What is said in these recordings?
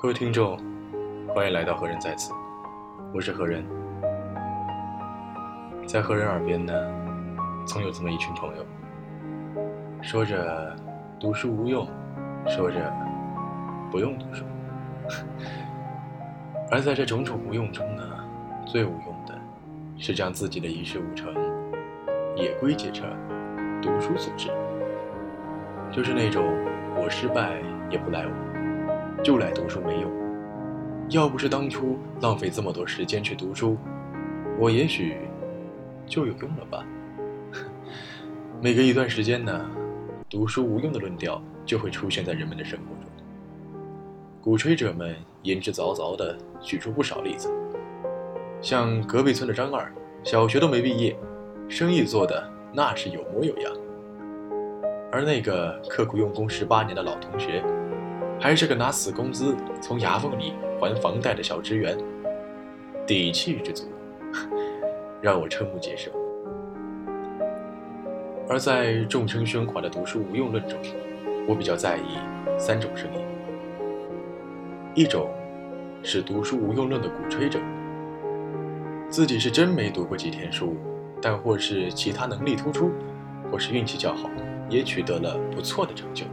各位听众，欢迎来到何人在此，我是何人。在何人耳边呢，总有这么一群朋友，说着读书无用，说着不用读书，而在这种种无用中呢，最无用的是将自己的一事无成也归结成读书所致，就是那种我失败也不赖我。就来读书没用，要不是当初浪费这么多时间去读书，我也许就有用了吧。每隔一段时间呢，读书无用的论调就会出现在人们的生活中。鼓吹者们言之凿凿地举出不少例子，像隔壁村的张二，小学都没毕业，生意做的那是有模有样；而那个刻苦用功十八年的老同学。还是个拿死工资从牙缝里还房贷的小职员，底气之足，让我瞠目结舌。而在众生喧哗的读书无用论中，我比较在意三种声音：一种是读书无用论的鼓吹者，自己是真没读过几天书，但或是其他能力突出，或是运气较好，也取得了不错的成就。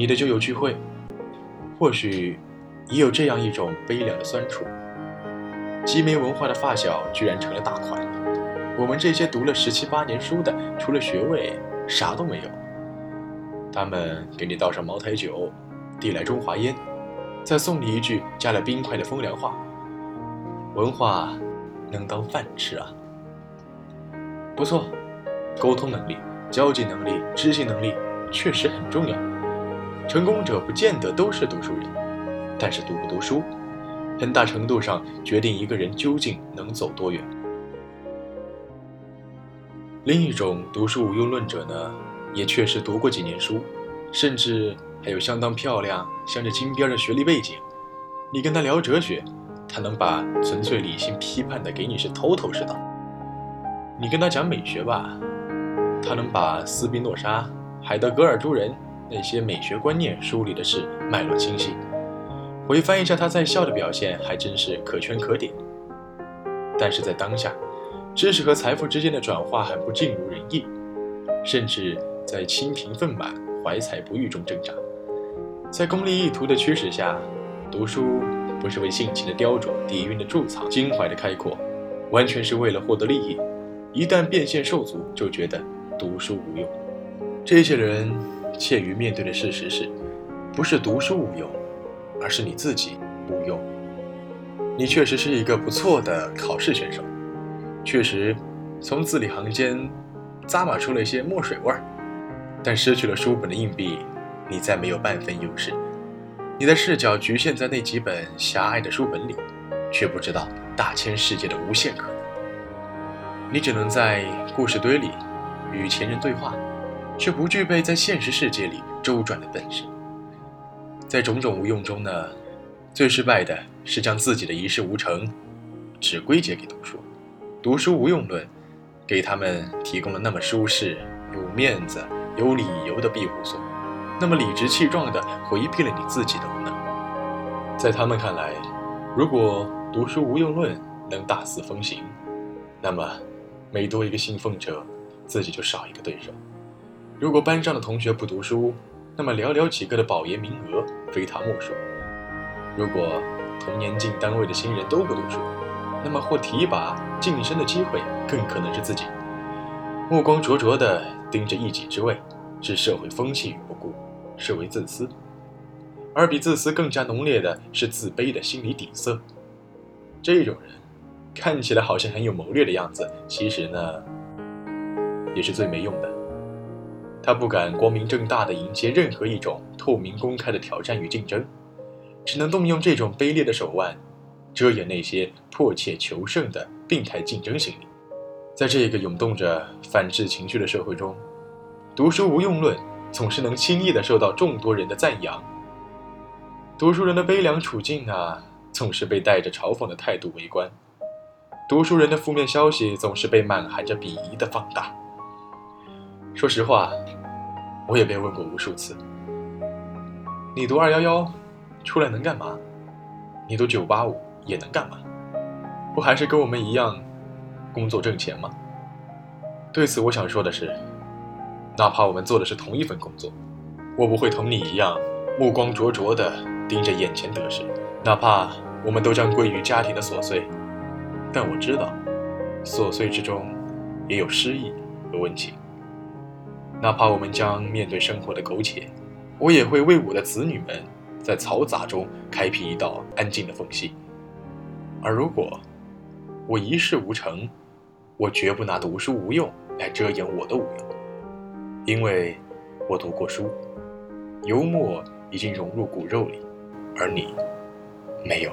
你的旧友聚会，或许也有这样一种悲凉的酸楚：极没文化的发小居然成了大款，我们这些读了十七八年书的，除了学位啥都没有。他们给你倒上茅台酒，递来中华烟，再送你一句加了冰块的风凉话：文化能当饭吃啊！不错，沟通能力、交际能力、知行能力确实很重要。成功者不见得都是读书人，但是读不读书，很大程度上决定一个人究竟能走多远。另一种读书无用论者呢，也确实读过几年书，甚至还有相当漂亮、镶着金边的学历背景。你跟他聊哲学，他能把纯粹理性批判的给你是头头是道；你跟他讲美学吧，他能把斯宾诺莎、海德格尔诸人。那些美学观念梳理的是脉络清晰，回翻一下他在校的表现，还真是可圈可点。但是在当下，知识和财富之间的转化很不尽如人意，甚至在清贫愤满、怀才不遇中挣扎。在功利意图的驱使下，读书不是为性情的雕琢、底蕴的贮藏、襟怀的开阔，完全是为了获得利益。一旦变现受阻，就觉得读书无用。这些人。切于面对的事实是，不是读书无用，而是你自己无用。你确实是一个不错的考试选手，确实从字里行间咂摸出了一些墨水味儿，但失去了书本的硬币，你再没有半分优势。你的视角局限在那几本狭隘的书本里，却不知道大千世界的无限可能。你只能在故事堆里与前人对话。却不具备在现实世界里周转的本事。在种种无用中呢，最失败的是将自己的一事无成只归结给读书。读书无用论，给他们提供了那么舒适、有面子、有理由的庇护所，那么理直气壮地回避了你自己的无能。在他们看来，如果读书无用论能大肆风行，那么每多一个信奉者，自己就少一个对手。如果班上的同学不读书，那么寥寥几个的保研名额非他莫属；如果同年进单位的新人都不读书，那么获提拔晋升的机会更可能是自己。目光灼灼地盯着一己之位，置社会风气于不顾，视为自私；而比自私更加浓烈的是自卑的心理底色。这种人看起来好像很有谋略的样子，其实呢，也是最没用的。他不敢光明正大地迎接任何一种透明公开的挑战与竞争，只能动用这种卑劣的手腕，遮掩那些迫切求胜的病态竞争心理。在这个涌动着反智情绪的社会中，读书无用论总是能轻易地受到众多人的赞扬。读书人的悲凉处境啊，总是被带着嘲讽的态度围观；读书人的负面消息总是被满含着鄙夷的放大。说实话，我也被问过无数次：“你读二幺幺，出来能干嘛？你读九八五也能干嘛？不还是跟我们一样，工作挣钱吗？对此，我想说的是，哪怕我们做的是同一份工作，我不会同你一样目光灼灼地盯着眼前得失。哪怕我们都将归于家庭的琐碎，但我知道，琐碎之中也有诗意和温情。哪怕我们将面对生活的苟且，我也会为我的子女们在嘈杂中开辟一道安静的缝隙。而如果我一事无成，我绝不拿读书无用来遮掩我的无用，因为我读过书，幽默已经融入骨肉里，而你没有。